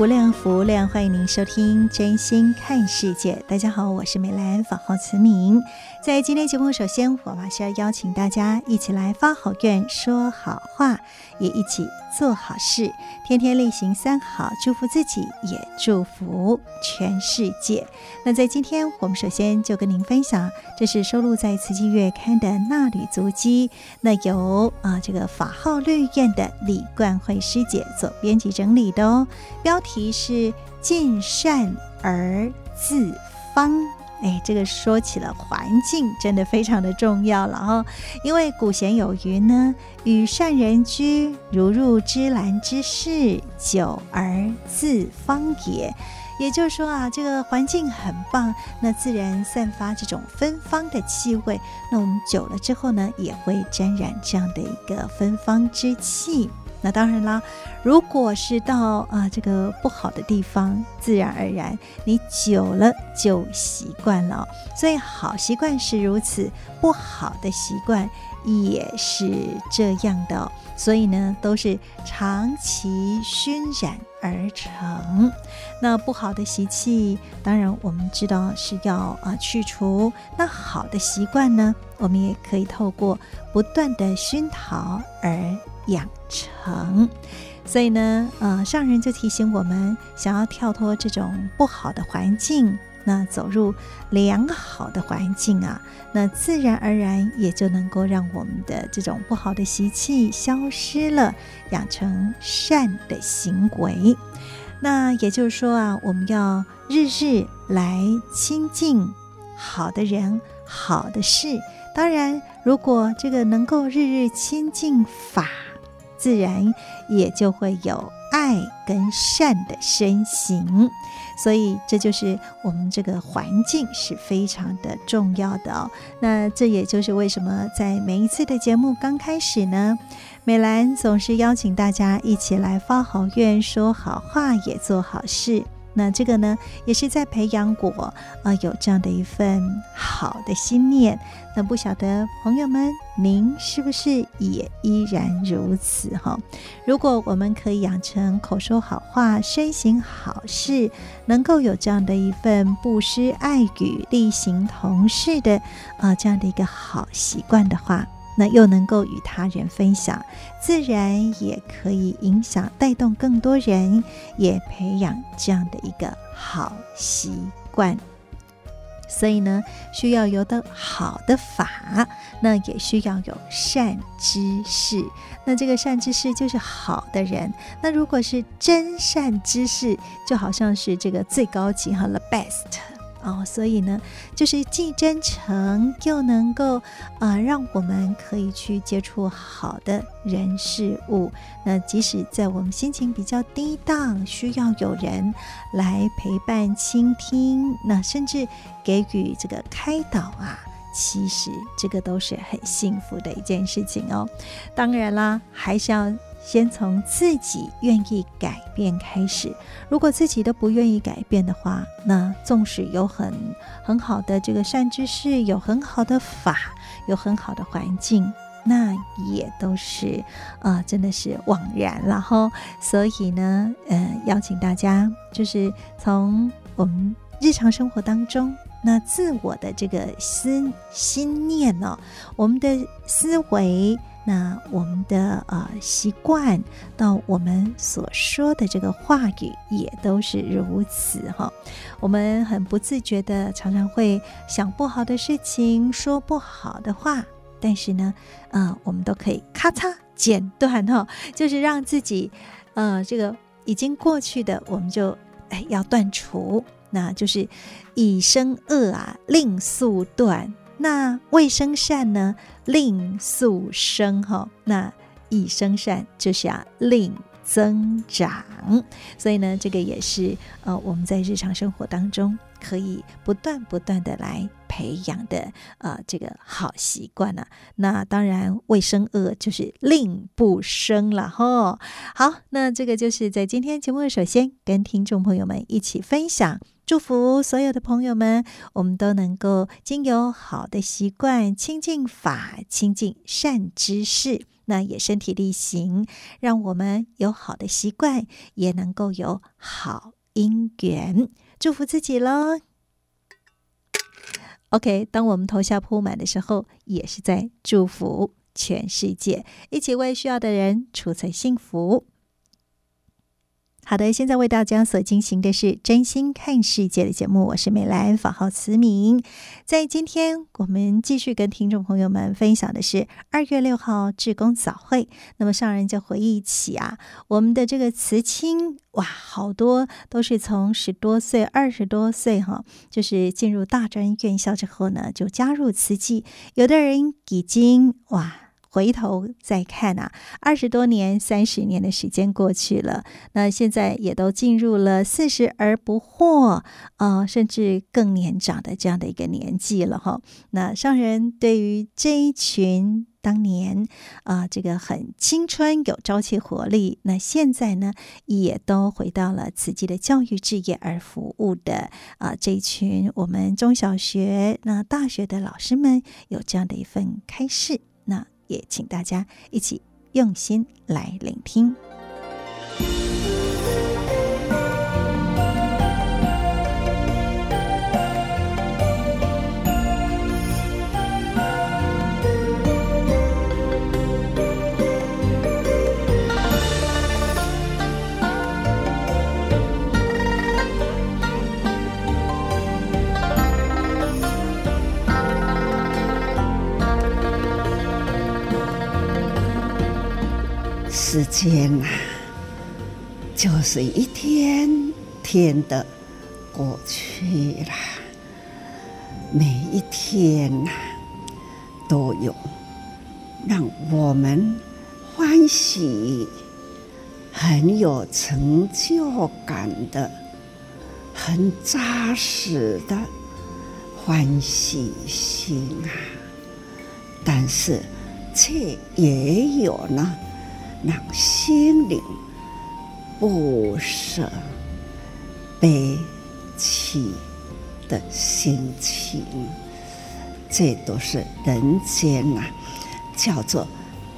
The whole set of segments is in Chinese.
无量福量，欢迎您收听《真心看世界》。大家好，我是美兰，法号慈明。在今天节目，首先我还是要邀请大家一起来发好愿、说好话，也一起做好事，天天力行三好，祝福自己，也祝福全世界。那在今天，我们首先就跟您分享，这是收录在《慈济月刊》的《纳履足迹》，那由啊这个法号绿苑的李冠慧师姐做编辑整理的哦，标题题是“尽善而自芳”。哎，这个说起了环境，真的非常的重要了哈。因为古闲有云呢，“与善人居，如入芝兰之室，久而自芳也。”也就是说啊，这个环境很棒，那自然散发这种芬芳的气味。那我们久了之后呢，也会沾染这样的一个芬芳之气。那当然啦，如果是到啊、这个不好的地方，自然而然你久了就习惯了。所以好习惯是如此，不好的习惯也是这样的。所以呢，都是长期熏染而成。那不好的习气，当然我们知道是要啊去除。那好的习惯呢，我们也可以透过不断的熏陶而养成，所以呢，呃，上人就提醒我们，想要跳脱这种不好的环境，那走入良好的环境啊，那自然而然也就能够让我们的这种不好的习气消失了，养成善的行为。那也就是说啊，我们要日日来亲近好的人、好的事。当然，如果这个能够日日亲近法。自然也就会有爱跟善的身形，所以这就是我们这个环境是非常的重要的哦。那这也就是为什么在每一次的节目刚开始呢，美兰总是邀请大家一起来发好愿、说好话、也做好事。那这个呢，也是在培养我啊、有这样的一份好的心念。那不晓得朋友们，您是不是也依然如此哈？如果我们可以养成口说好话、身行好事，能够有这样的一份布施爱语、力行同事的啊、这样的一个好习惯的话。那又能够与他人分享，自然也可以影响带动更多人，也培养这样的一个好习惯。所以呢，需要有的好的法，那也需要有善知识。那这个善知识就是好的人。那如果是真善知识，就好像是这个最高级哈，the best。哦，所以呢，就是既真诚又能够啊、让我们可以去接触好的人事物。那即使在我们心情比较低档，需要有人来陪伴、倾听，那甚至给予这个开导啊，其实这个都是很幸福的一件事情哦。当然啦，还是要。先从自己愿意改变开始。如果自己都不愿意改变的话，那纵使有很很好的这个善知识，有很好的法，有很好的环境，那也都是啊、呃，真的是枉然了哈。所以呢，呃，邀请大家就是从我们日常生活当中那自我的这个思心念呢、哦，我们的思维，那我们的呃习惯，到我们所说的这个话语，也都是如此哈、我们很不自觉的，常常会想不好的事情，说不好的话，但是呢，呃，我们都可以咔嚓剪断哈、就是让自己，呃，这个已经过去的，我们就哎要断除。那就是以生恶啊，令速断；那未生善呢，令速生。哈，那一生善就是要令增长。所以呢，这个也是呃，我们在日常生活当中可以不断不断的来培养的呃，这个好习惯呢、啊。那当然，未生恶就是令不生了哈。好，那这个就是在今天节目首先跟听众朋友们一起分享。祝福所有的朋友们，我们都能够经由好的习惯，亲近法，亲近善知识，那也身体力行，让我们有好的习惯，也能够有好因缘。祝福自己喽。OK，当我们头下铺满的时候，也是在祝福全世界，一起为需要的人储存幸福。好的，现在为大家所进行的是真心看世界的节目，我是美兰，法号慈明。在今天，我们继续跟听众朋友们分享的是二月六号志工早会。那么上人就回忆起啊，我们的这个慈青，哇，好多都是从十多岁、二十多岁哈，就是进入大专院校之后呢，就加入慈济。有的人已经哇。回头再看啊，二十多年、三十年的时间过去了，那现在也都进入了四十而不惑啊、呃，甚至更年长的这样的一个年纪了哈。那上人对于这一群当年啊、这个很青春、有朝气、活力，那现在呢，也都回到了慈济的教育置业而服务的啊、这一群我们中小学、那大学的老师们，有这样的一份开示，也请大家一起用心来聆听。时间啊，就是一天天的过去了。每一天呐、啊，都有让我们欢喜、很有成就感的、很扎实的欢喜心啊。但是，却也有呢。让心灵不舍、悲戚的心情，这都是人间呐、啊，叫做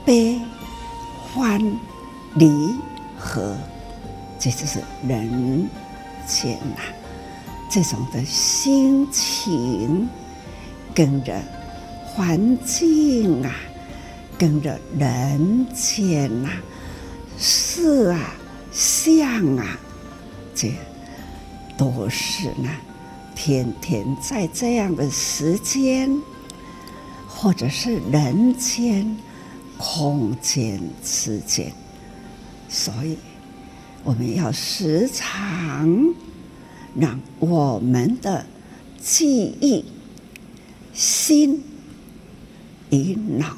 悲欢离合，这就是人间呐、啊，这种的心情跟着环境啊。跟着人间呐、啊，事啊，相啊，这都是呢，天天在这样的时间，或者是人间、空间之间，所以我们要时常让我们的记忆、心与脑。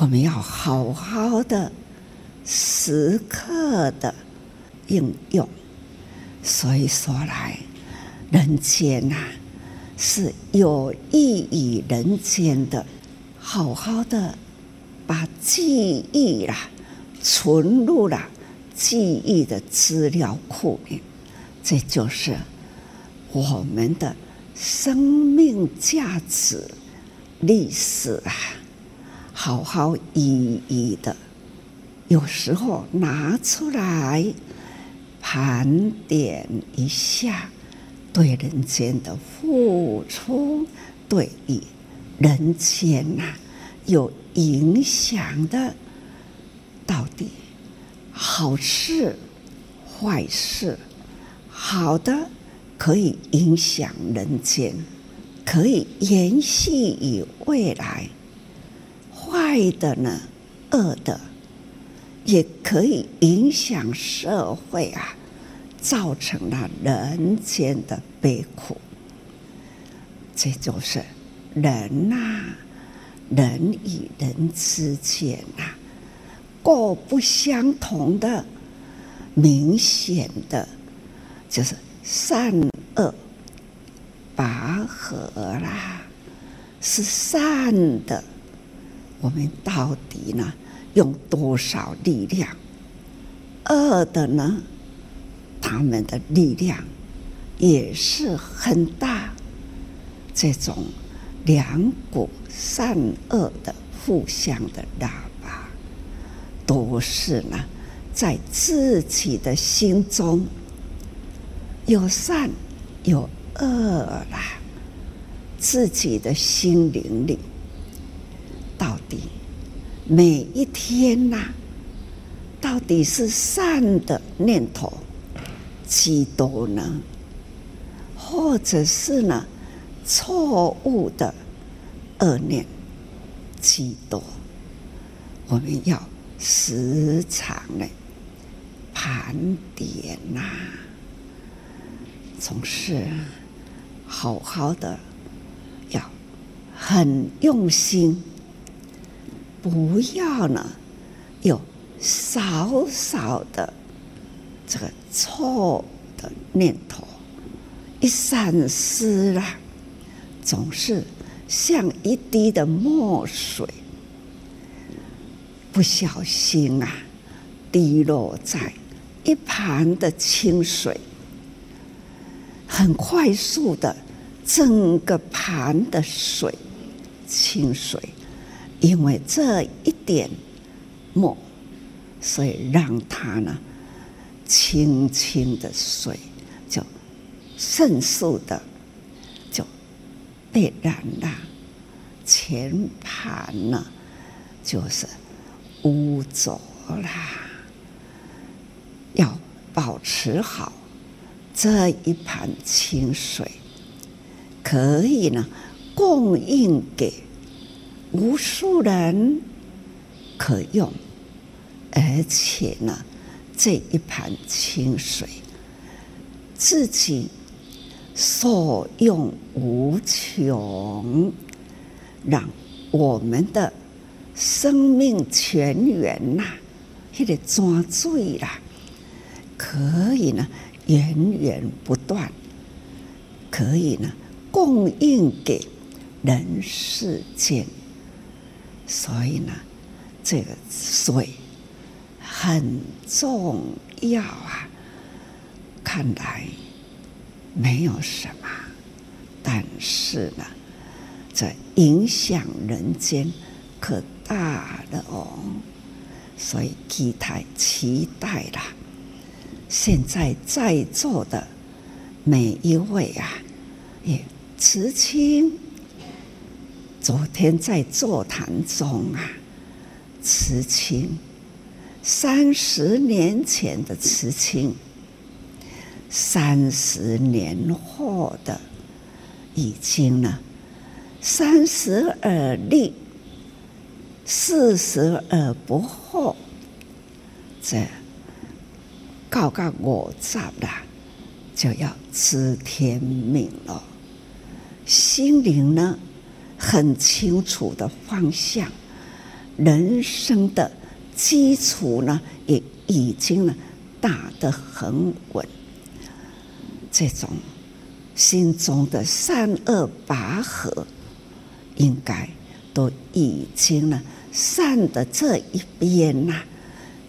我们要好好的时刻的应用，所以说来，人间呐、是有益于人间的，好好的把记忆啦、啊、存入了记忆的资料库里，这就是我们的生命价值历史啊。好好一一的，有时候拿出来盘点一下，对人间的付出对于人间呐有影响的，到底好事、坏事，好的可以影响人间，可以延续于未来；坏的呢，恶的也可以影响社会啊，造成了人间的悲苦。这就是人呐、人与人之间呐、啊，各不相同的，明显的，就是善恶拔河啦，是善的，我们到底呢，用多少力量？恶的呢，他们的力量也是很大。这种两股善恶的互相的拉拔，都是呢，在自己的心中有善有恶啦，自己的心灵里，到底每一天呐、到底是善的念头几多呢？或者是呢？错误的恶念几多，我们要时常的盘点呐、总是好好的要很用心，不要呢有少少的这个错的念头一闪失了。总是像一滴的墨水，不小心啊，滴落在一盘的清水，很快速的，整个盘的水，清水，因为这一点墨，所以让它呢，清清的水就迅速的就。被染了，全盘呢，就是污浊啦。要保持好这一盘清水，可以呢供应给无数人可用，而且呢这一盘清水自己。所用无穷，让我们的生命泉源呐，那个泉水啦，可以呢源源不断，可以呢供应给人世间。所以呢，这个水很重要啊，看来。没有什么，但是呢，这影响人间可大了哦，所以期待期待了。现在在座的每一位啊，也慈亲，昨天在座谈中啊，慈亲，三十年前的慈亲。三十年后的，已经呢，三十而立，四十而不惑，这告告我杂了，就要知天命了。心灵呢，很清楚的方向，人生的基础呢，也已经呢，打得很稳。这种心中的善恶拔河，应该都已经呢，善的这一边呐，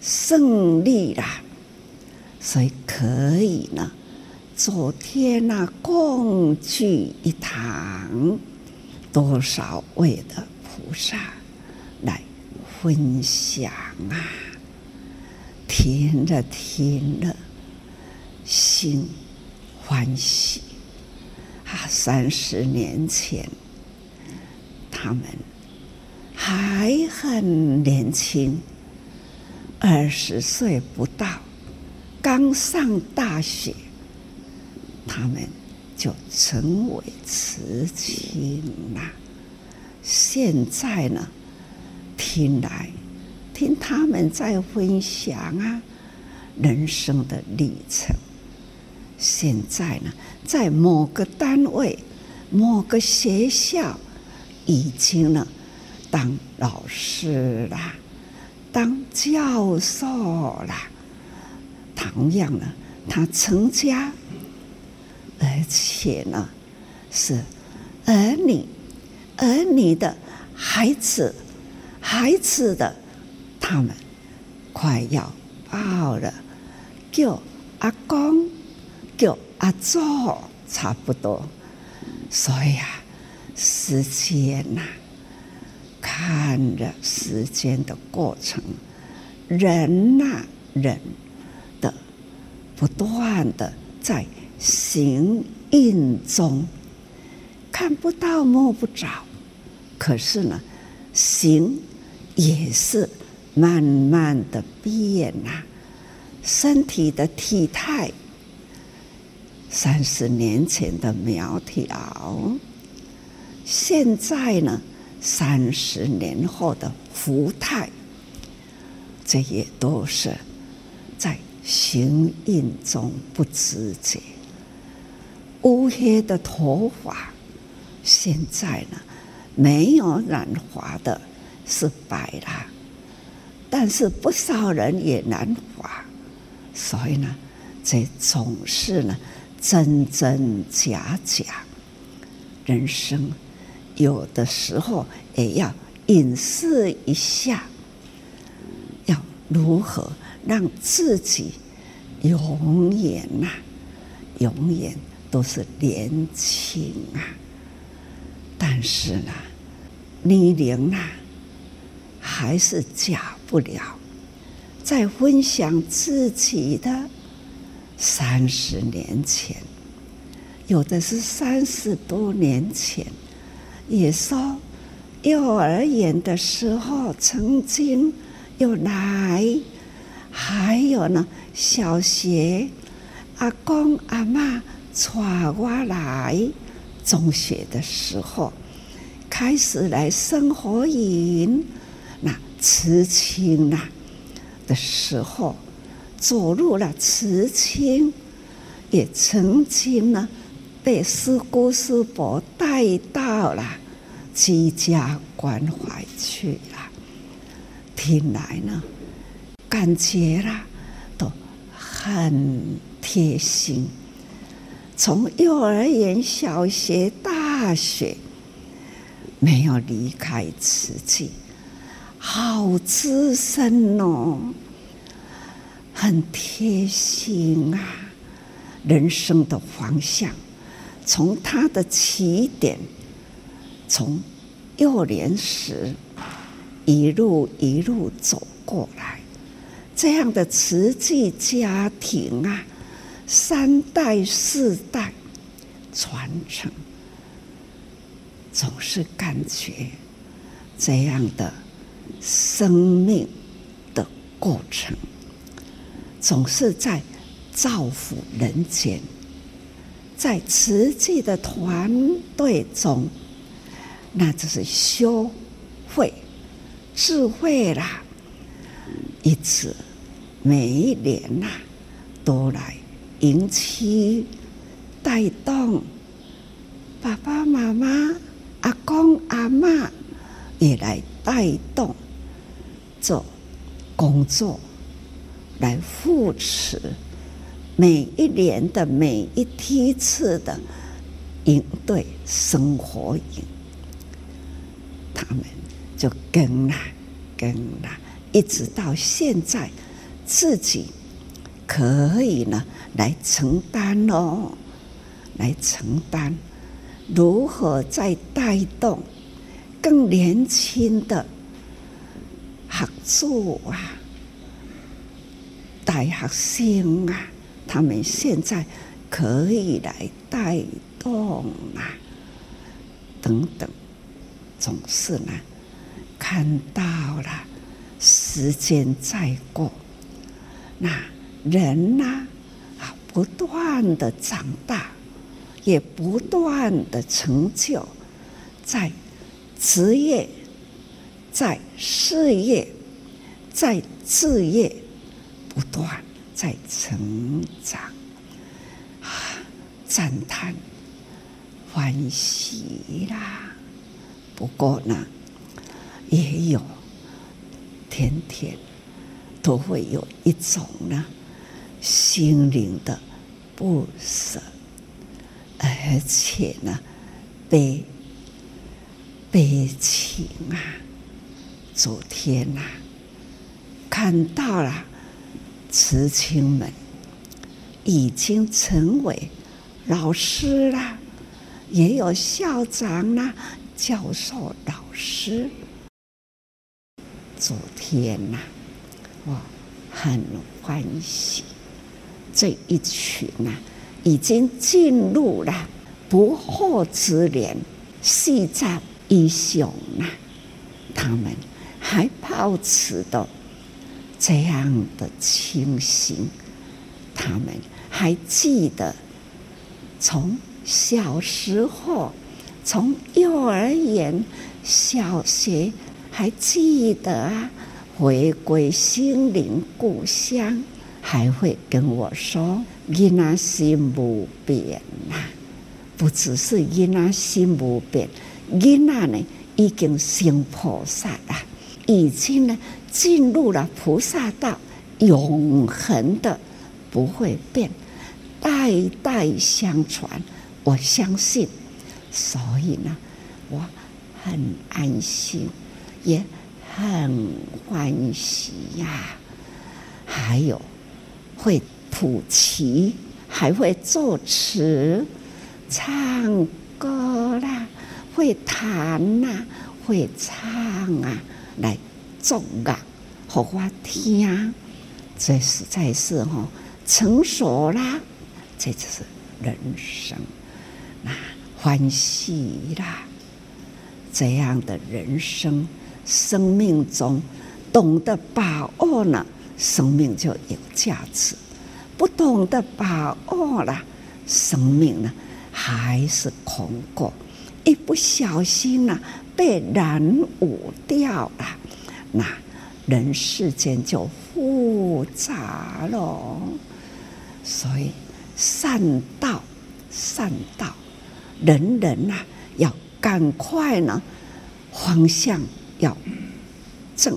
胜利了，所以可以呢，昨天呐，共聚一堂，多少位的菩萨来分享啊，听着听着，心。欢喜，啊，三十年前，他们还很年轻，二十岁不到，刚上大学，他们就成为慈亲了。现在呢，听来听他们在分享啊，人生的历程。现在呢，在某个单位、某个学校，已经呢当老师啦，当教授啦。同样呢，他成家，而且呢是儿女、儿女的孩子、孩子的他们快要爆了，叫阿公。就阿祖差不多，所以啊，时间呐，看着时间的过程，人呐，人的不断的在行印中，看不到摸不着，可是呢，行也是慢慢的变呐，身体的体态。三十年前的苗条，现在呢，三十年后的福态，这也都是在行印中不自觉。乌黑的头发，现在呢，没有染发的是白了，但是不少人也染发，所以呢，这总是呢。真真假假，人生有的时候也要隐士一下，要如何让自己永远呐、永远都是年轻啊！但是呢，年龄呐，还是假不了，在分享自己的。三十年前，有的是三十多年前，也说幼儿园的时候曾经有来，还有呢，小学阿公阿嬷带我来，中学的时候开始来生活营，那慈亲呐的时候。走入了慈亲，也曾经呢被师姑师伯带到了居家关怀去了。听来呢，感觉啦都很贴心。从幼儿园、小学、大学，没有离开慈济，好资深哦。很贴心啊！人生的方向，从他的起点，从幼年时一路一路走过来，这样的慈济家庭啊，三代四代传承，总是感觉这样的生命的过程。总是在造福人间，在慈济的团队中，那就是修慧、智慧啦，一直每一年呐，都来迎接、带动爸爸妈妈、阿公阿嬷，也来带动做工作。来扶持每一年的每一梯次的应对生活，他们就跟了跟了，一直到现在，自己可以呢来承担哦，来承担如何再带动更年轻的合作啊。大学生啊，他们现在可以来带动啊，等等，总是呢，看到了时间在过，那人呢啊，不断的长大，也不断的成就，在职业，在事业，在志业，不断在成长。啊赞叹、欢喜啦！不过呢，也有天天都会有一种呢心灵的不舍，而且呢悲悲情啊！昨天呐、啊，看到了慈亲们已经成为。老师啦，也有校长啦，教授、老师。昨天呐，我很欢喜，这一群呐，已经进入了不惑之年，西藏英雄呐，他们还保持着这样的清醒，他们还记得。从小时候，从幼儿园、小学还记得啊，回归心灵故乡，还会跟我说：“囡仔心不变呐，不只是囡仔心不变，囡仔呢已经成菩萨了，已经呢进入了菩萨道，永恒的不会变。”代代相传，我相信，所以呢，我很安心，也很欢喜呀、还有会谱曲，还会作词、唱歌啦，会弹呐、会唱啊，来奏乐，好我听，这实在是哈成熟啦。这就是人生，那欢喜啦！这样的人生，生命中懂得把握了，生命就有价值；不懂得把握了，生命呢还是空过。一不小心呢，被染污掉了，那人世间就复杂了。所以。善道，善道，人人呐、啊、要赶快呢，方向要正，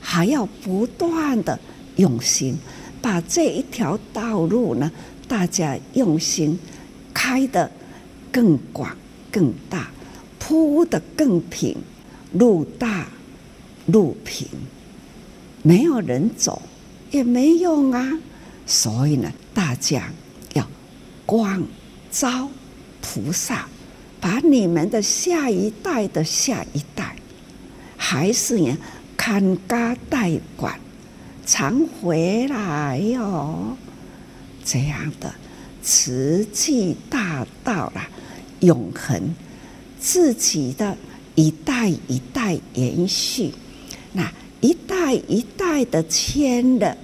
还要不断的用心，把这一条道路呢，大家用心开得更广更大，铺得更平，路大路平，没有人走也没用啊，所以呢，大家要。广招菩萨，把你们的下一代的下一代，还是呢，看家带管，常回来哟、这样的慈济大道啦，永恒，自己的一代一代延续，那一代一代的牵的，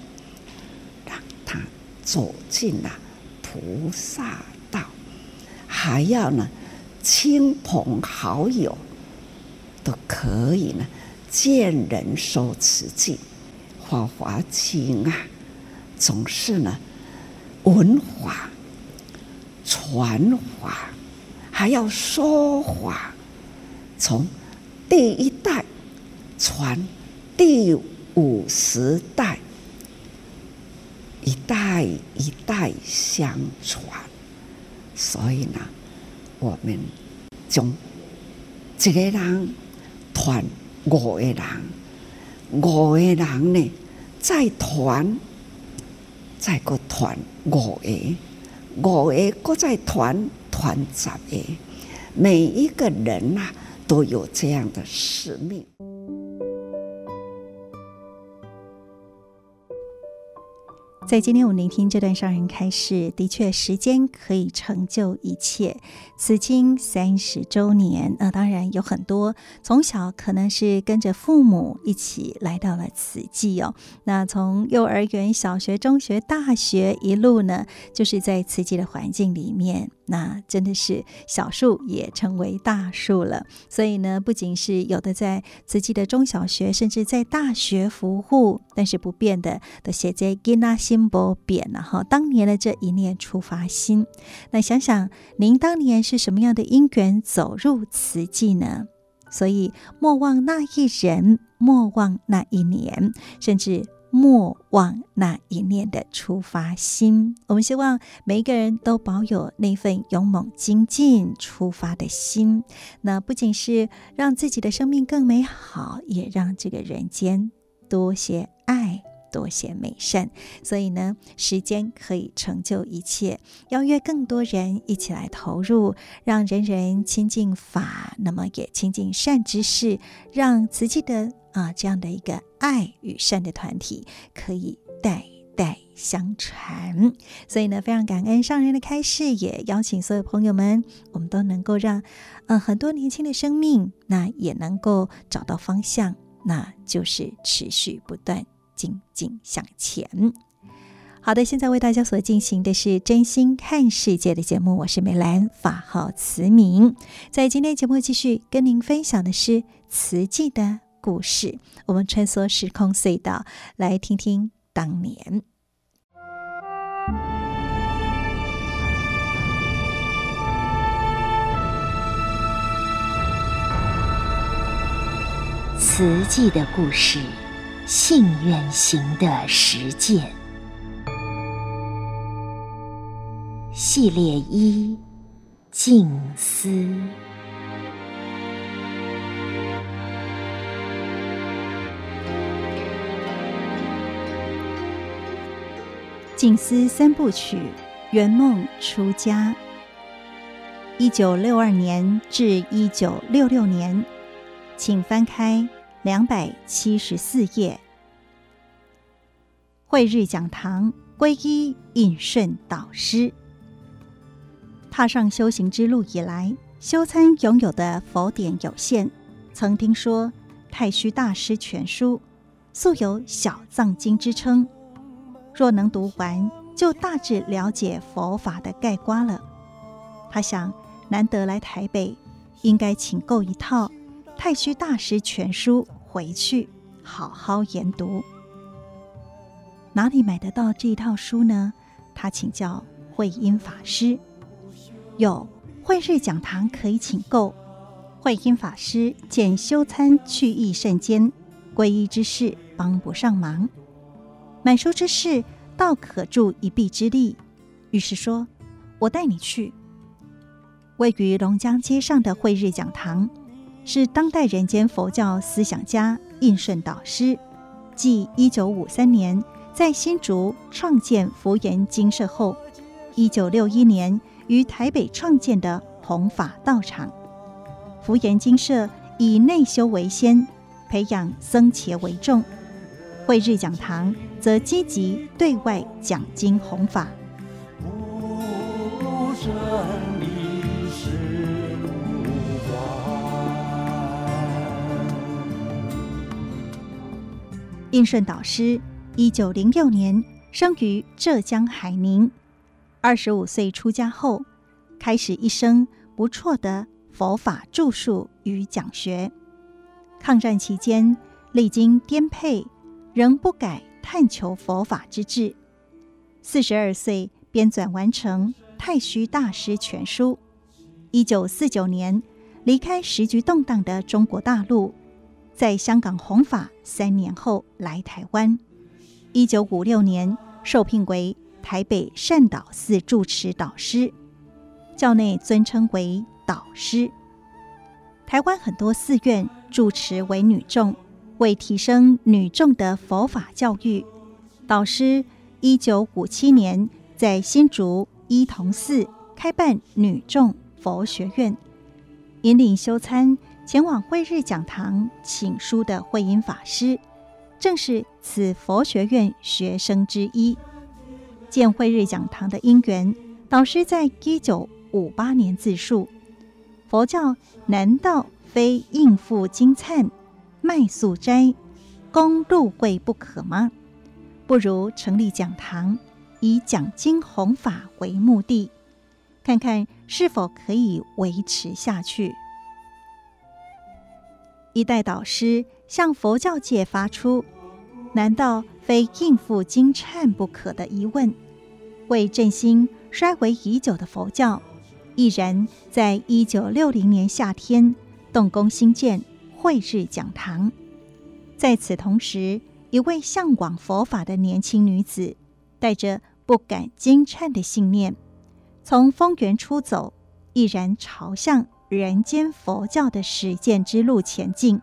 让他走进了。菩萨道，还要呢，亲朋好友都可以呢，见人说慈济，法华经啊，总是呢，闻法传法，还要说法，从第一代传第五十代。一代一代相传，所以呢，我们从一个人传五个人，五个人呢在团，在个团五个，五个个再传传十个，每一个人呐、啊、都有这样的使命。在今天我们聆听这段上人开示，的确时间可以成就一切。慈济三十周年，那当然有很多从小可能是跟着父母一起来到了慈济哦。那从幼儿园、小学、中学、大学一路呢，就是在慈济的环境里面，那真的是小树也成为大树了。所以呢，不仅是有的在慈济的中小学，甚至在大学服务，但是不变的的写在吉纳心不变了哈。当年的这一念出发心，那想想您当年是什么样的因缘走入慈济呢？所以莫忘那一人，莫忘那一年，甚至莫忘那一念的出发心。我们希望每一个人都保有那份勇猛精进出发的心。那不仅是让自己的生命更美好，也让这个人间多些爱。多些美善，所以呢，时间可以成就一切。邀约更多人一起来投入，让人人亲近法，那么也亲近善知识，让慈济的啊这样的一个爱与善的团体可以代代相传。所以呢，非常感恩上人的开示，也邀请所有朋友们，我们都能够让嗯、呃、很多年轻的生命，那也能够找到方向，那就是持续不断。静静向前。好的，现在为大家所进行的是真心看世界的节目，我是美兰，法号慈明。在今天节目继续跟您分享的是慈济的故事。我们穿梭时空隧道，来听听当年慈济的故事。信愿行的实践系列一：静思。静思三部曲：圆梦出家。一九六二年至一九六六年，请翻开。两百七十四页，慧日讲堂皈依印顺导师。踏上修行之路以来，修参拥有的佛典有限，曾听说《太虚大师全书》素有小藏经之称，若能读完，就大致了解佛法的概括了。他想，难得来台北，应该请购一套。太虚大师全书回去好好研读。哪里买得到这一套书呢？他请教慧音法师。有慧日讲堂可以请购。慧音法师见修参去意甚艰，皈依之事帮不上忙，买书之事倒可助一臂之力。于是说：“我带你去。”位于龙江街上的慧日讲堂。是当代人间佛教思想家印顺导师，继一九五三年在新竹创建福严精舍后，一九六一年于台北创建的弘法道场。福严精舍以内修为先，培养僧伽为重；慧日讲堂则积极对外讲经弘法。印顺导师，一九零六年生于浙江海宁，二十五岁出家后，开始一生不辍的佛法著述与讲学。抗战期间，历经颠沛，仍不改探求佛法之志。四十二岁编纂完成《太虚大师全书》。一九四九年，离开时局动荡的中国大陆。在香港弘法三年后来台湾，一九五六年受聘为台北善导寺住持导师，教内尊称为导师。台湾很多寺院住持为女众，为提升女众的佛法教育，导师一九五七年在新竹依同寺开办女众佛学院，引领修参。前往慧日讲堂请书的慧音法师，正是此佛学院学生之一。建慧日讲堂的因缘，导师在一九五八年自述：佛教难道非应付经忏、卖素斋、供入会不可吗？不如成立讲堂，以讲经弘法为目的，看看是否可以维持下去。一代导师向佛教界发出“难道非应付经忏不可”的疑问，为振兴衰微已久的佛教，毅然在一九六零年夏天动工兴建慧日讲堂。在此同时，一位向往佛法的年轻女子，带着不敢经忏的信念，从丰原出走，毅然朝向人间佛教的实践之路前进。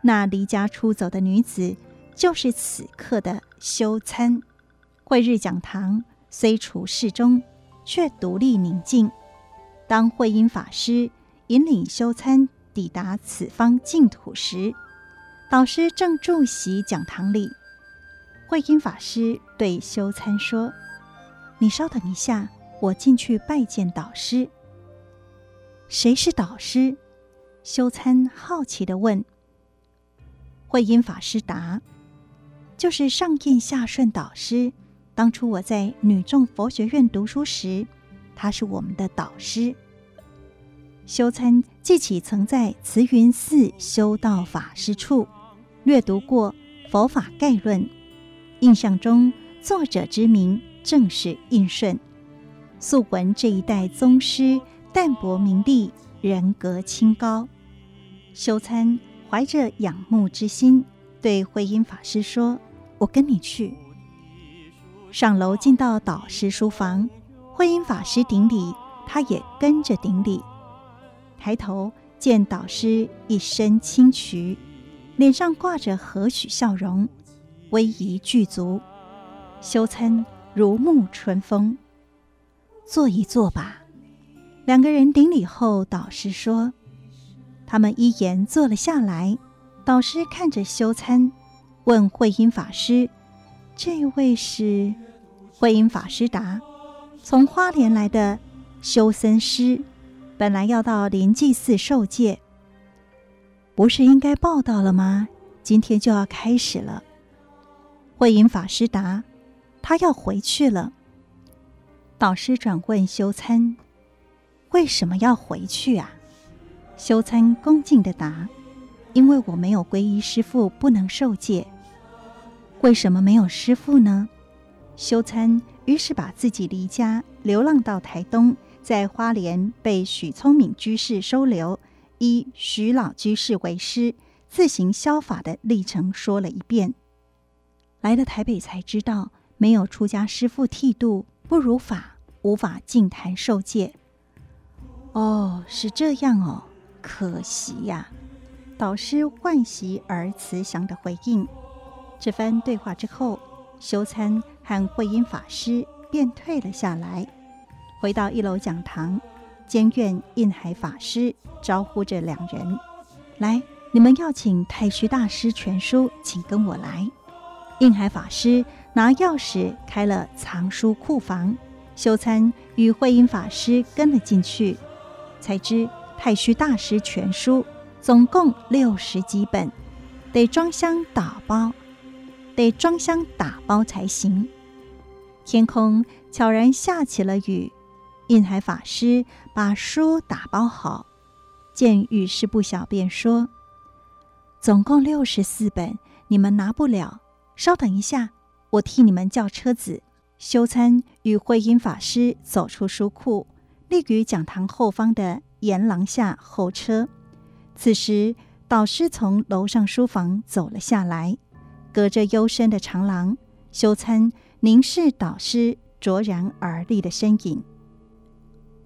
那离家出走的女子，就是此刻的修参。慧日讲堂虽处世中，却独立宁静。当慧音法师引领修参抵达此方净土时，导师正住席讲堂里。慧音法师对修参说：“你稍等一下，我进去拜见导师。”谁是导师？修参好奇地问。慧音法师答：“就是上印下顺导师。当初我在女众佛学院读书时，他是我们的导师。”修参记起曾在慈云寺修道法师处阅读过《佛法概论》，印象中作者之名正是印顺。素闻这一代宗师淡泊名利，人格清高。修参怀着仰慕之心，对慧音法师说：“我跟你去。”上楼进到导师书房，慧音法师顶礼，他也跟着顶礼。抬头见导师一身青渠，脸上挂着和煦笑容，威仪具足。修参如沐春风。坐一坐吧。两个人顶礼后，导师说：“他们依言坐了下来。”导师看着修参，问慧音法师：“这位是？”慧音法师答：“从花莲来的修僧师，本来要到灵济寺受戒，不是应该报到了吗？今天就要开始了。”慧音法师答：“他要回去了。”导师转问修参。为什么要回去啊？修参恭敬地答：“因为我没有皈依师父，不能受戒。”为什么没有师父呢？修参于是把自己离家流浪到台东，在花莲被许聪明居士收留，以许老居士为师，自行消法的历程说了一遍。来了台北才知道，没有出家师父剃度，不如法，无法净坛受戒。哦，是这样哦，可惜呀。导师惋惜而慈祥的回应。这番对话之后，修参和慧音法师便退了下来，回到一楼讲堂。监院印海法师招呼着两人：“来，你们要请太虚大师全书，请跟我来。”印海法师拿钥匙开了藏书库房，修参与慧音法师跟了进去。才知太虚大师全书总共六十几本，得装箱打包，得装箱打包才行。天空悄然下起了雨，印海法师把书打包好，见雨势不小，便说：“总共六十四本，你们拿不了，稍等一下，我替你们叫车子。”修参与慧音法师走出书库。立于讲堂后方的檐廊下候车。此时，导师从楼上书房走了下来，隔着幽深的长廊，修参凝视导师卓然而立的身影。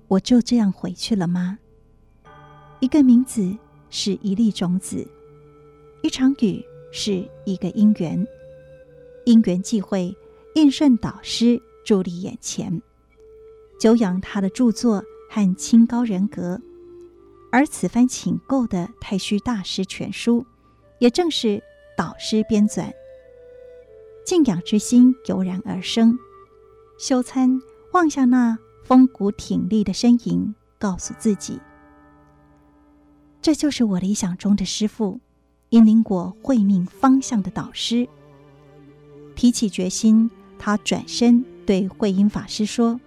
我就这样回去了吗？一个名字是一粒种子，一场雨是一个因缘，因缘际会，印顺导师伫立眼前。久仰他的著作和清高人格，而此番请购的太虚大师全书，也正是导师编纂。敬仰之心油然而生，修参望向那风骨挺立的身影，告诉自己：“这就是我理想中的师父，引领我慧命方向的导师。”提起决心，他转身对慧音法师说：“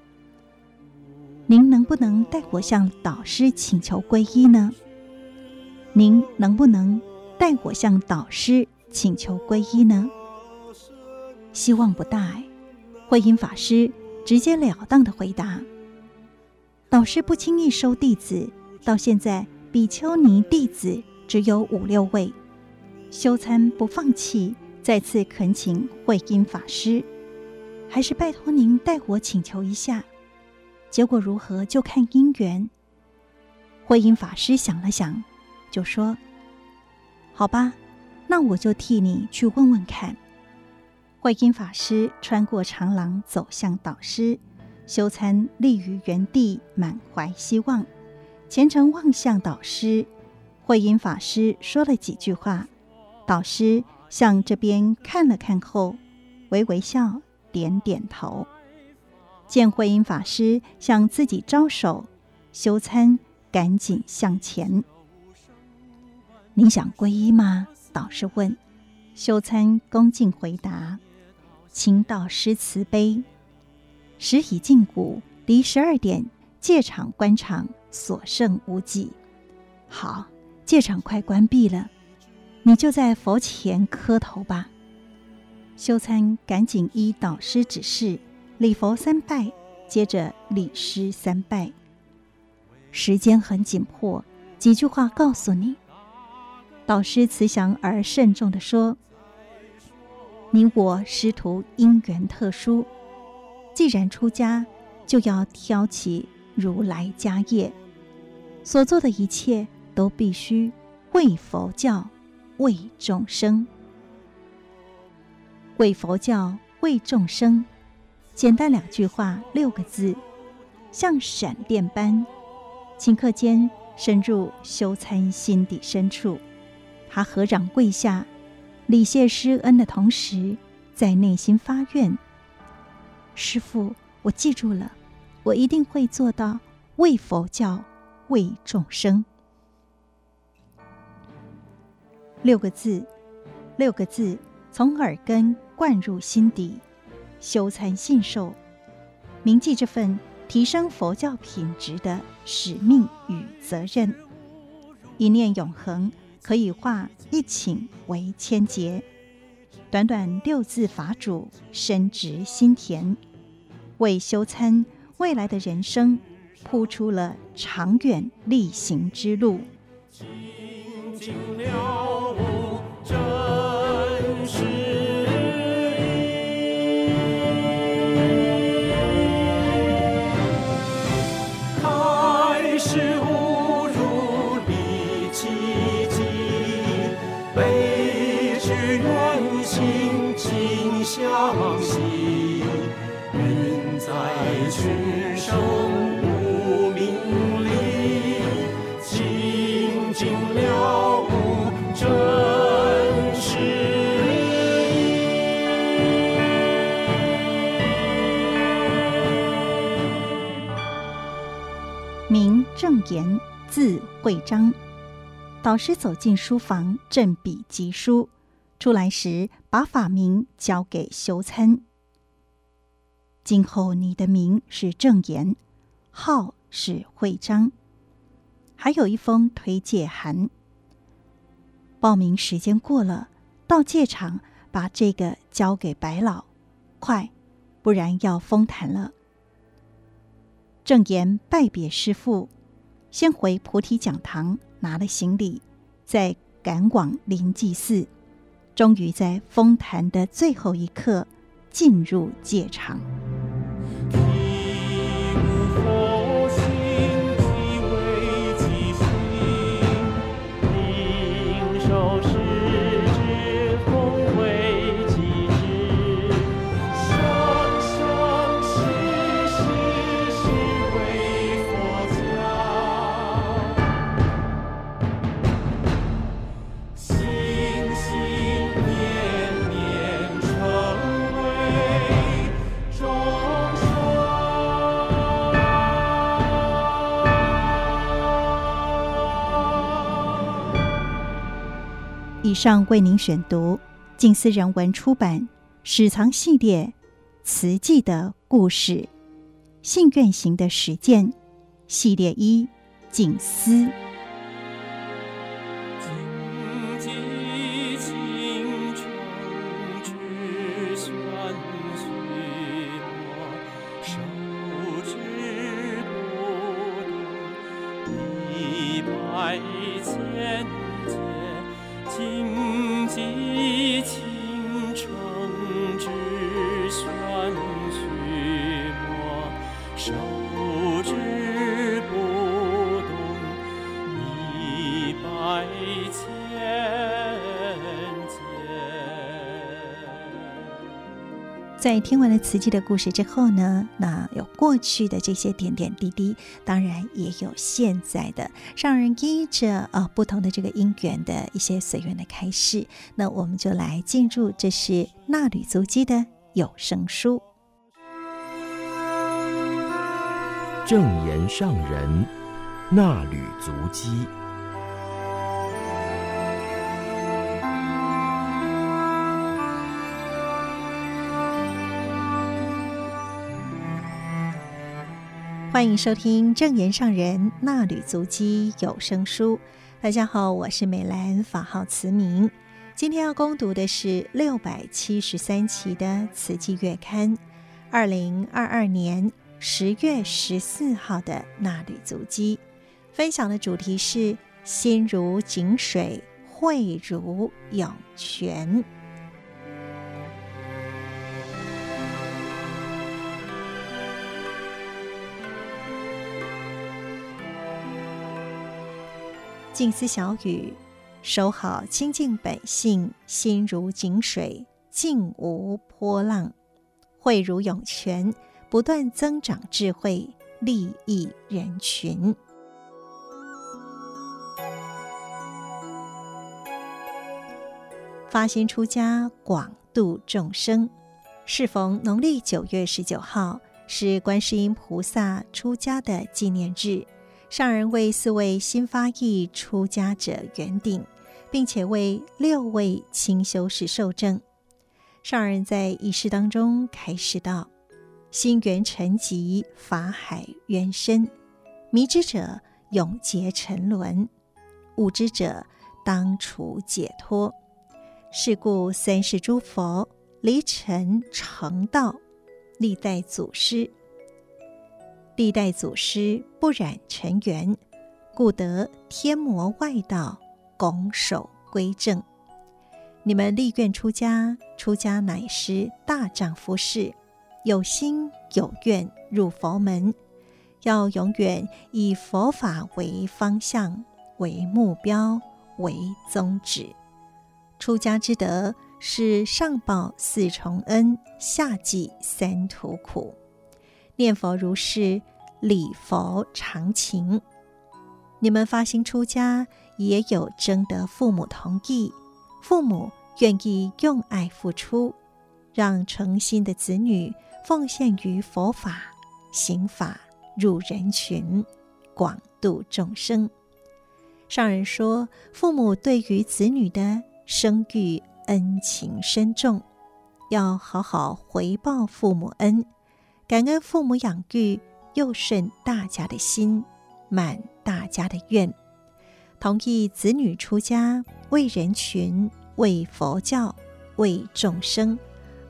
您能不能代我向导师请求皈依呢？您能不能代我向导师请求皈依呢？”希望不大。慧音法师直截了当的回答：“导师不轻易收弟子，到现在比丘尼弟子只有五六位。修参不放弃，再次恳请慧音法师，还是拜托您代我请求一下。结果如何，就看因缘。”慧音法师想了想，就说：“好吧，那我就替你去问问看。”慧音法师穿过长廊，走向导师。修参立于原地，满怀希望，虔诚望向导师。慧音法师说了几句话，导师向这边看了看后，微微笑，点点头。见慧音法师向自己招手，修参赶紧向前。你想皈依吗？导师问。修参恭敬回答。请导师慈悲，时已近古，离十二点戒场关场所剩无几。好，戒场快关闭了，你就在佛前磕头吧。修参赶紧依导师指示，礼佛三拜，接着礼师三拜。时间很紧迫，几句话告诉你。导师慈祥而慎重地说。你我师徒因缘特殊，既然出家，就要挑起如来家业，所做的一切都必须为佛教、为众生。为佛教、为众生，简单两句话，六个字，像闪电般，顷刻间深入修参心底深处。他合掌跪下。礼谢师恩的同时，在内心发愿：师父，我记住了，我一定会做到为佛教、为众生。六个字，六个字，从耳根灌入心底，修参信受，铭记这份提升佛教品质的使命与责任，一念永恒。可以化一顷为千劫，短短六字法主，深植心田，为修参未来的人生铺出了长远力行之路。言字会章，导师走进书房，振笔疾书。出来时，把法名交给修参。今后你的名是正言，号是会章。还有一封推戒函。报名时间过了，到戒场把这个交给白老，快，不然要封坛了。正言拜别师父。先回菩提讲堂拿了行李，再赶往灵济寺，终于在封坛的最后一刻进入戒场。上为您选读静思人文出版《史藏系列慈济的故事：信愿行的实践》系列一静思。听完了慈济的故事之后呢，那有过去的这些点点滴滴，当然也有现在的，上人依着呃不同的这个因缘的一些随缘的开示，那我们就来进入，这是纳履足迹的有声书。正言上人纳履足迹。欢迎收听正言上人纳履足迹有声书。大家好，我是美兰，法号慈明。今天要攻读的是六百七十三期的《慈济月刊》，二零二二年十月十四号的纳履足迹。分享的主题是“心如井水，慧如涌泉”。静思小语，守好清净本性，心如井水，静无波浪；慧如涌泉，不断增长智慧，利益人群。发心出家，广度众生。适逢农历九月十九号，是观世音菩萨出家的纪念日。上人为四位新发意出家者圆顶，并且为六位清修士受证。上人在仪式当中开示道：“心缘沉寂，法海渊深，迷之者永结沉沦，悟之者当处解脱。是故三世诸佛离尘成道，历代祖师。”历代祖师不染尘缘，故得天魔外道拱手归正。你们立愿出家，出家乃是大丈夫事，有心有愿入佛门，要永远以佛法为方向、为目标、为宗旨。出家之德是上报四重恩，下济三途苦。念佛如是，礼佛常情。你们发心出家，也有征得父母同意，父母愿意用爱付出，让诚心的子女奉献于佛法、行法，入人群，广度众生。上人说，父母对于子女的生育恩情深重，要好好回报父母恩。感恩父母养育，又顺大家的心，满大家的愿，同意子女出家，为人群、为佛教、为众生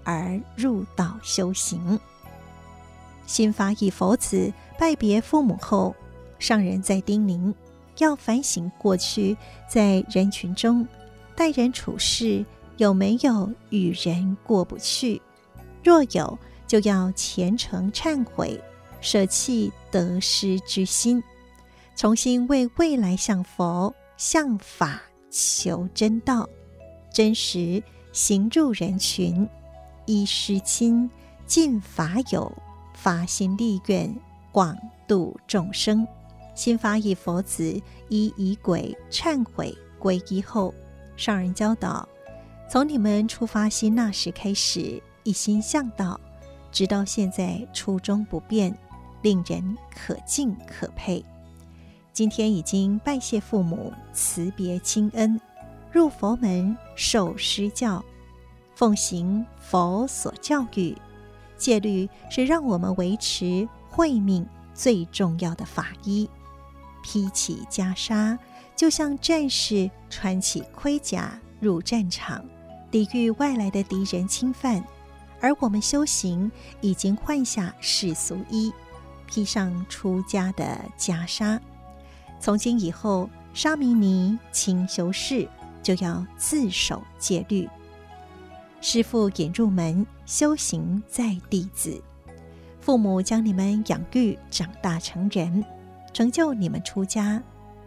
而入道修行。新发意佛子拜别父母后，上人在叮咛，要反省过去在人群中待人处事有没有与人过不去，若有。就要虔诚忏悔，舍弃得失之心，重新为未来向佛向法求真道，真实行入人群，依师亲尽法友，发心立愿广度众生。新发意佛子依仪轨忏悔皈依后，上人教导：从你们出发心那时开始，一心向道。直到现在初衷不变，令人可敬可佩。今天已经拜谢父母，辞别亲恩，入佛门受师教，奉行佛所教育。戒律是让我们维持慧命最重要的法衣。披起袈裟，就像战士穿起盔甲入战场，抵御外来的敌人侵犯；而我们修行已经换下世俗衣，披上出家的袈裟。从今以后，沙弥尼、清修士就要自守戒律。师父引入门，修行在弟子。父母将你们养育长大成人，成就你们出家。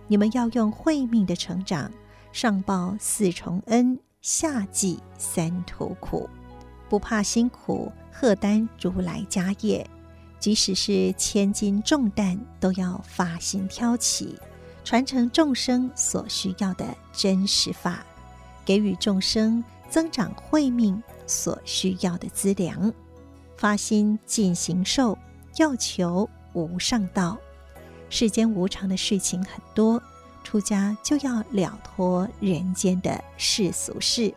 你们要用慧命的成长，上报四重恩，下济三途苦，不怕辛苦，荷担如来家业。即使是千斤重担，都要发心挑起。传承众生所需要的真实法，给予众生增长慧命所需要的资粮，发心尽行受，要求无上道。世间无常的事情很多，出家就要了脱人间的世俗事。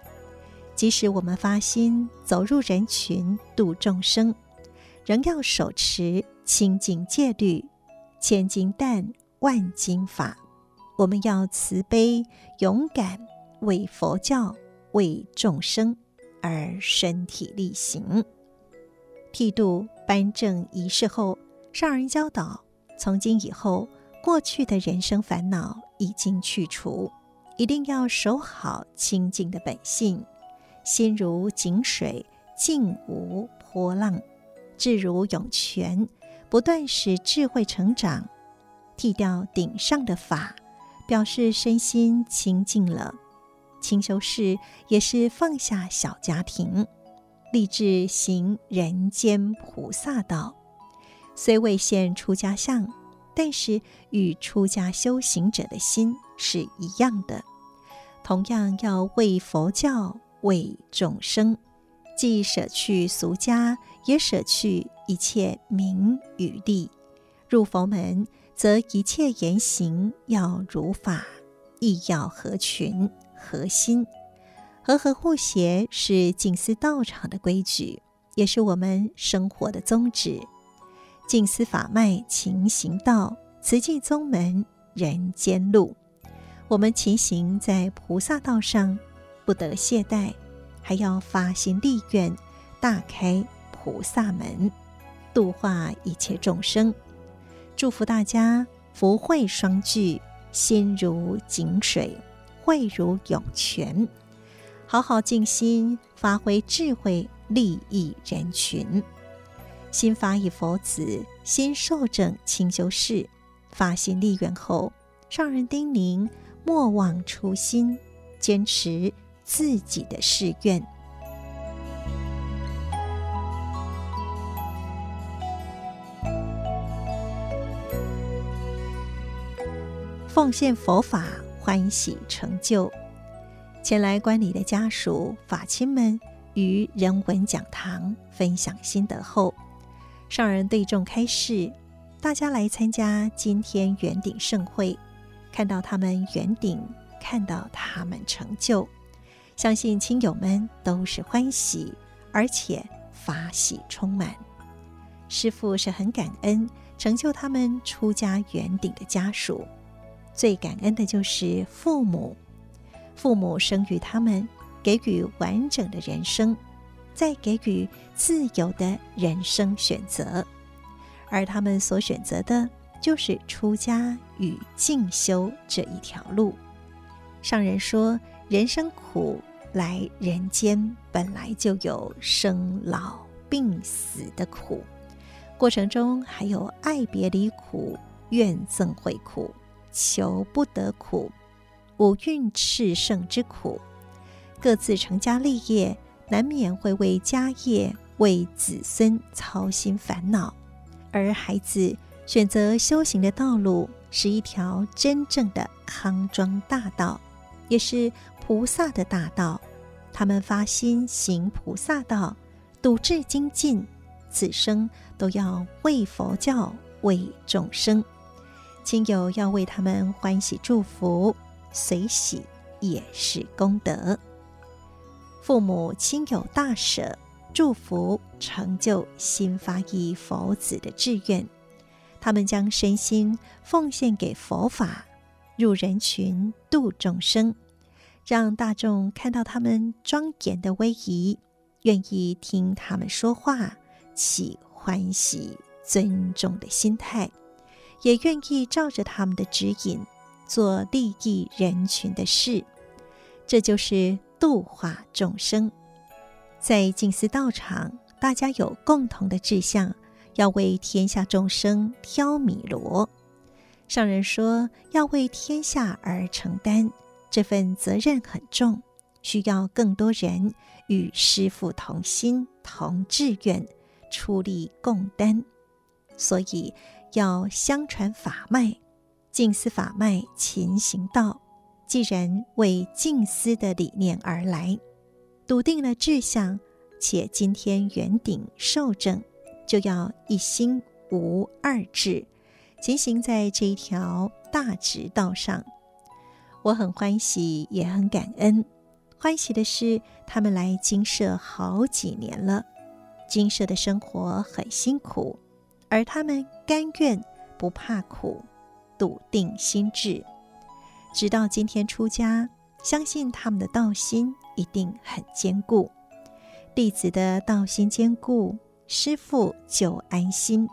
即使我们发心走入人群度众生，仍要手持清净戒律，千金担。万金法，我们要慈悲勇敢，为佛教、为众生而身体力行。剃度颁证仪式后，上人教导：从今以后，过去的人生烦恼已经去除，一定要守好清净的本性，心如井水，静无波浪，志如涌泉，不断使智慧成长。剃掉顶上的发，表示身心清净了。清修士也是放下小家庭，立志行人间菩萨道。虽未现出家相，但是与出家修行者的心是一样的，同样要为佛教、为众生，既舍去俗家，也舍去一切名与利，入佛门。则一切言行要如法，亦要合群合心，和合互协是静思道场的规矩，也是我们生活的宗旨。静思法脉勤行道，慈济宗门人间路。我们勤行在菩萨道上，不得懈怠，还要发心立愿，大开菩萨门，度化一切众生。祝福大家福慧双聚，心如井水，慧如涌泉，好好静心，发挥智慧，利益人群。新法以佛子，新受证清修士，发心立愿后，上人叮咛：莫忘初心，坚持自己的誓愿。奉献佛法，欢喜成就。前来观礼的家属、法亲们于人文讲堂分享心得后，上人对众开示：大家来参加今天圆顶盛会，看到他们圆顶，看到他们成就，相信亲友们都是欢喜，而且法喜充满。师父是很感恩成就他们出家圆顶的家属。最感恩的就是父母，父母生育他们，给予完整的人生，再给予自由的人生选择，而他们所选择的就是出家与进修这一条路。上人说：“人生苦，来人间本来就有生老病死的苦，过程中还有爱别离苦、怨憎会苦。”求不得苦，五蕴炽盛之苦，各自成家立业，难免会为家业、为子孙操心烦恼。而孩子选择修行的道路，是一条真正的康庄大道，也是菩萨的大道。他们发心行菩萨道，笃志精进，此生都要为佛教、为众生。亲友要为他们欢喜祝福，随喜也是功德。父母亲友大舍，祝福成就心发意佛子的志愿，他们将身心奉献给佛法，入人群度众生，让大众看到他们庄严的威仪，愿意听他们说话，起欢喜尊重的心态，也愿意照着他们的指引做利益人群的事。这就是度化众生。在静思道场，大家有共同的志向，要为天下众生挑米罗。上人说，要为天下而承担，这份责任很重，需要更多人与师父同心同志愿，出力共担。所以要相传法脉，静思法脉勤行道。既然为静思的理念而来，笃定了志向，且今天圆顶受证，就要一心无二志。前行在这一条大直道上，我很欢喜，也很感恩。欢喜的是，他们来金舍好几年了，金舍的生活很辛苦，而他们甘愿不怕苦，笃定心志，直到今天出家，相信他们的道心一定很坚固。弟子的道心坚固，师父就安心。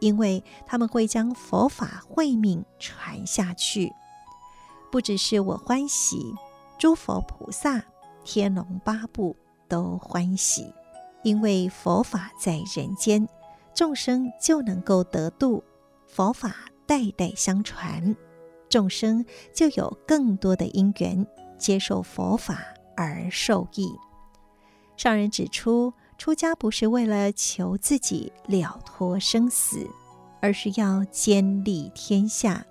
因为他们会将佛法慧命传下去，不只是我欢喜，诸佛菩萨、天龙八部都欢喜。因为佛法在人间，众生就能够得度，佛法代代相传，众生就有更多的因缘接受佛法而受益。上人指出。出家不是为了求自己了脱生死，而是要兼利天下。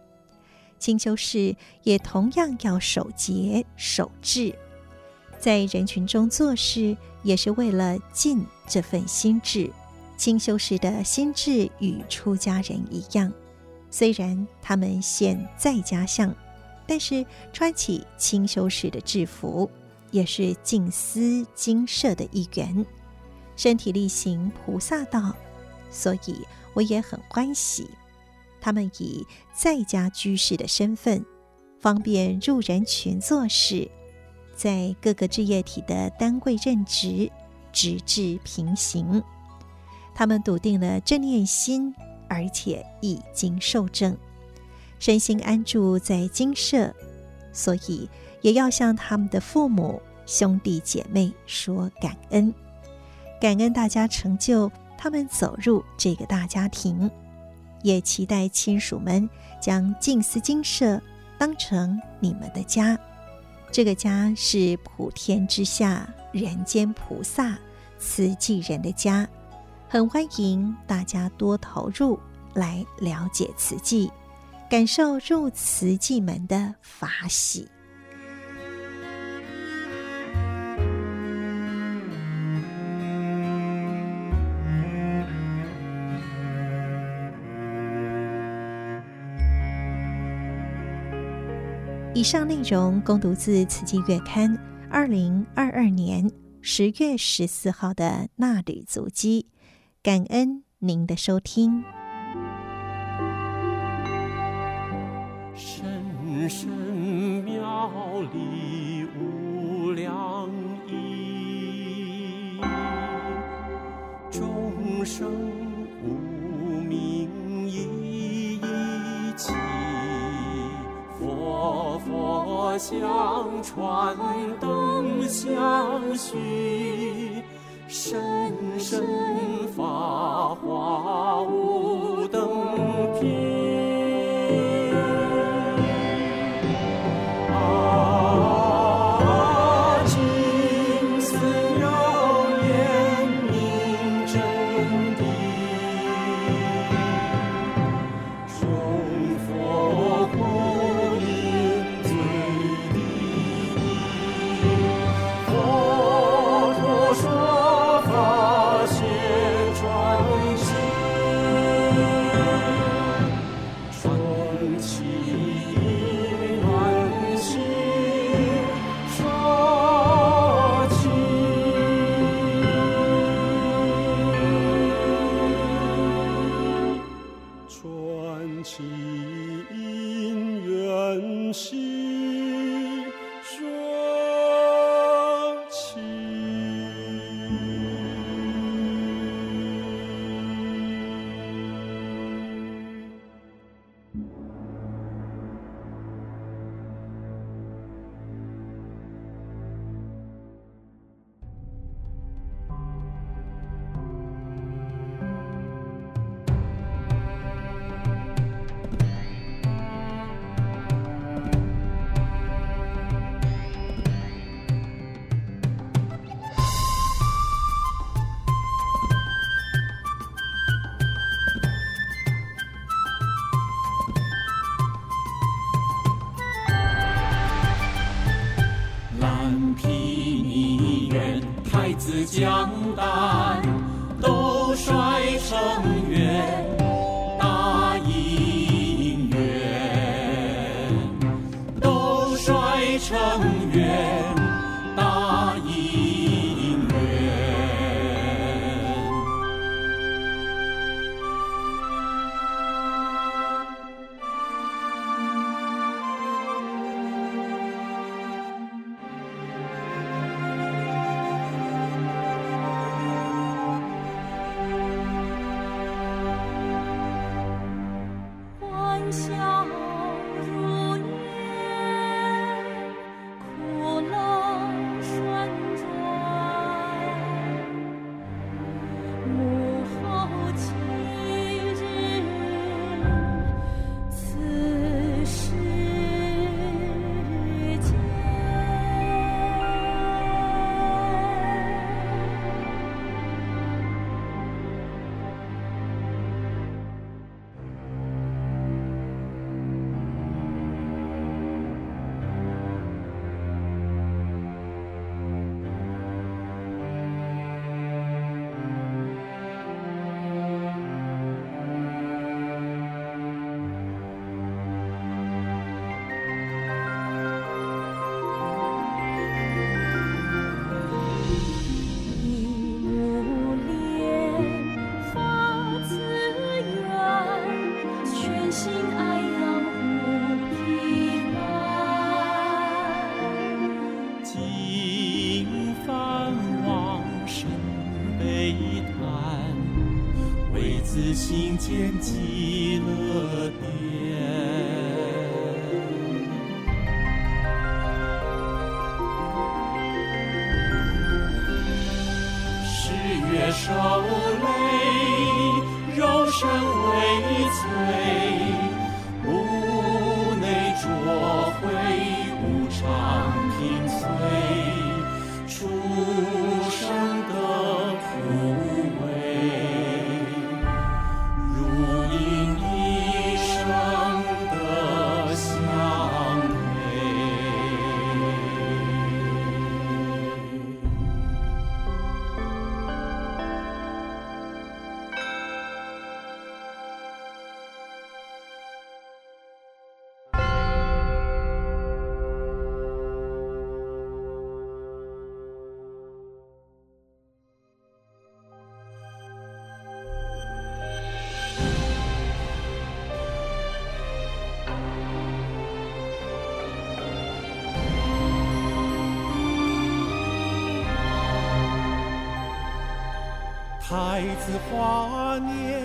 清修士也同样要守节守志，在人群中做事也是为了尽这份心志。清修士的心智与出家人一样，虽然他们现在家相，但是穿起清修士的制服，也是静思精舍的一员。身体力行菩萨道，所以我也很欢喜。他们以在家居士的身份，方便入人群做事，在各个志业体的单位任职，直至平行。他们笃定了正念心，而且已经受证，身心安住在精舍，所以也要向他们的父母、兄弟姐妹说感恩。感恩大家成就他们走入这个大家庭，也期待亲属们将静思精舍当成你们的家。这个家是普天之下人间菩萨慈济人的家，很欢迎大家多投入来了解慈济，感受入慈济门的法喜。以上内容供读自《慈济月刊》二零二二年十月十四号的纳履足迹，感恩您的收听。深深妙理无量义，众生佛像传灯相续，深深法华无等品。太子华年，